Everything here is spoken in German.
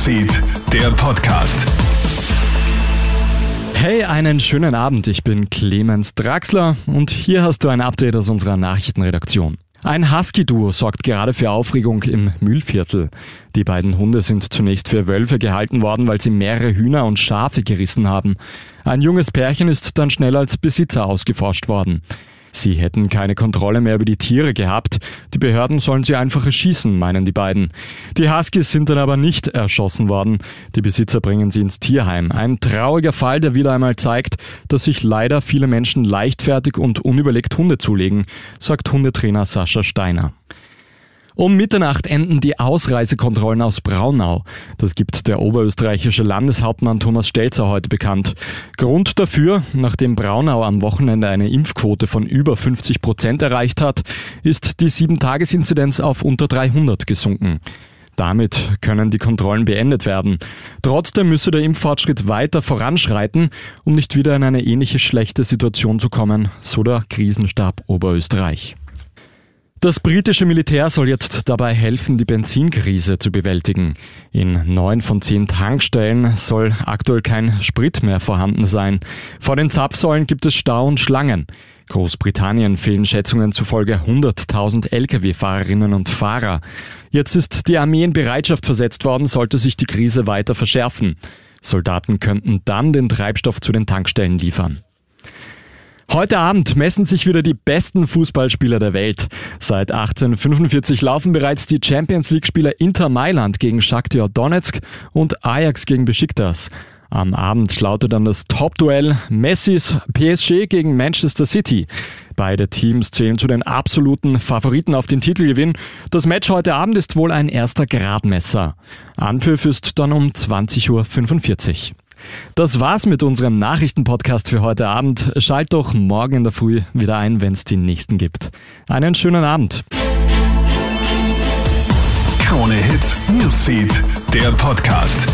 Newsfeed, der Podcast. Hey, einen schönen Abend. Ich bin Clemens Draxler und hier hast du ein Update aus unserer Nachrichtenredaktion. Ein Husky-Duo sorgt gerade für Aufregung im Mühlviertel. Die beiden Hunde sind zunächst für Wölfe gehalten worden, weil sie mehrere Hühner und Schafe gerissen haben. Ein junges Pärchen ist dann schnell als Besitzer ausgeforscht worden. Sie hätten keine Kontrolle mehr über die Tiere gehabt. Die Behörden sollen sie einfach erschießen, meinen die beiden. Die Huskies sind dann aber nicht erschossen worden. Die Besitzer bringen sie ins Tierheim. Ein trauriger Fall, der wieder einmal zeigt, dass sich leider viele Menschen leichtfertig und unüberlegt Hunde zulegen, sagt Hundetrainer Sascha Steiner. Um Mitternacht enden die Ausreisekontrollen aus Braunau. Das gibt der oberösterreichische Landeshauptmann Thomas Stelzer heute bekannt. Grund dafür, nachdem Braunau am Wochenende eine Impfquote von über 50 Prozent erreicht hat, ist die 7-Tages-Inzidenz auf unter 300 gesunken. Damit können die Kontrollen beendet werden. Trotzdem müsse der Impffortschritt weiter voranschreiten, um nicht wieder in eine ähnliche schlechte Situation zu kommen, so der Krisenstab Oberösterreich. Das britische Militär soll jetzt dabei helfen, die Benzinkrise zu bewältigen. In neun von zehn Tankstellen soll aktuell kein Sprit mehr vorhanden sein. Vor den Zapfsäulen gibt es Stau und Schlangen. Großbritannien fehlen Schätzungen zufolge 100.000 Lkw-Fahrerinnen und Fahrer. Jetzt ist die Armee in Bereitschaft versetzt worden, sollte sich die Krise weiter verschärfen. Soldaten könnten dann den Treibstoff zu den Tankstellen liefern. Heute Abend messen sich wieder die besten Fußballspieler der Welt. Seit 1845 laufen bereits die Champions League-Spieler Inter Mailand gegen Shakhtar Donetsk und Ajax gegen Besiktas. Am Abend lautet dann das Top-Duell Messis PSG gegen Manchester City. Beide Teams zählen zu den absoluten Favoriten auf den Titelgewinn. Das Match heute Abend ist wohl ein erster Gradmesser. Anpfiff ist dann um 20.45 Uhr. Das war's mit unserem Nachrichtenpodcast für heute Abend. Schalt doch morgen in der Früh wieder ein, wenn es die nächsten gibt. Einen schönen Abend. Krone Hits, Newsfeed, der Podcast.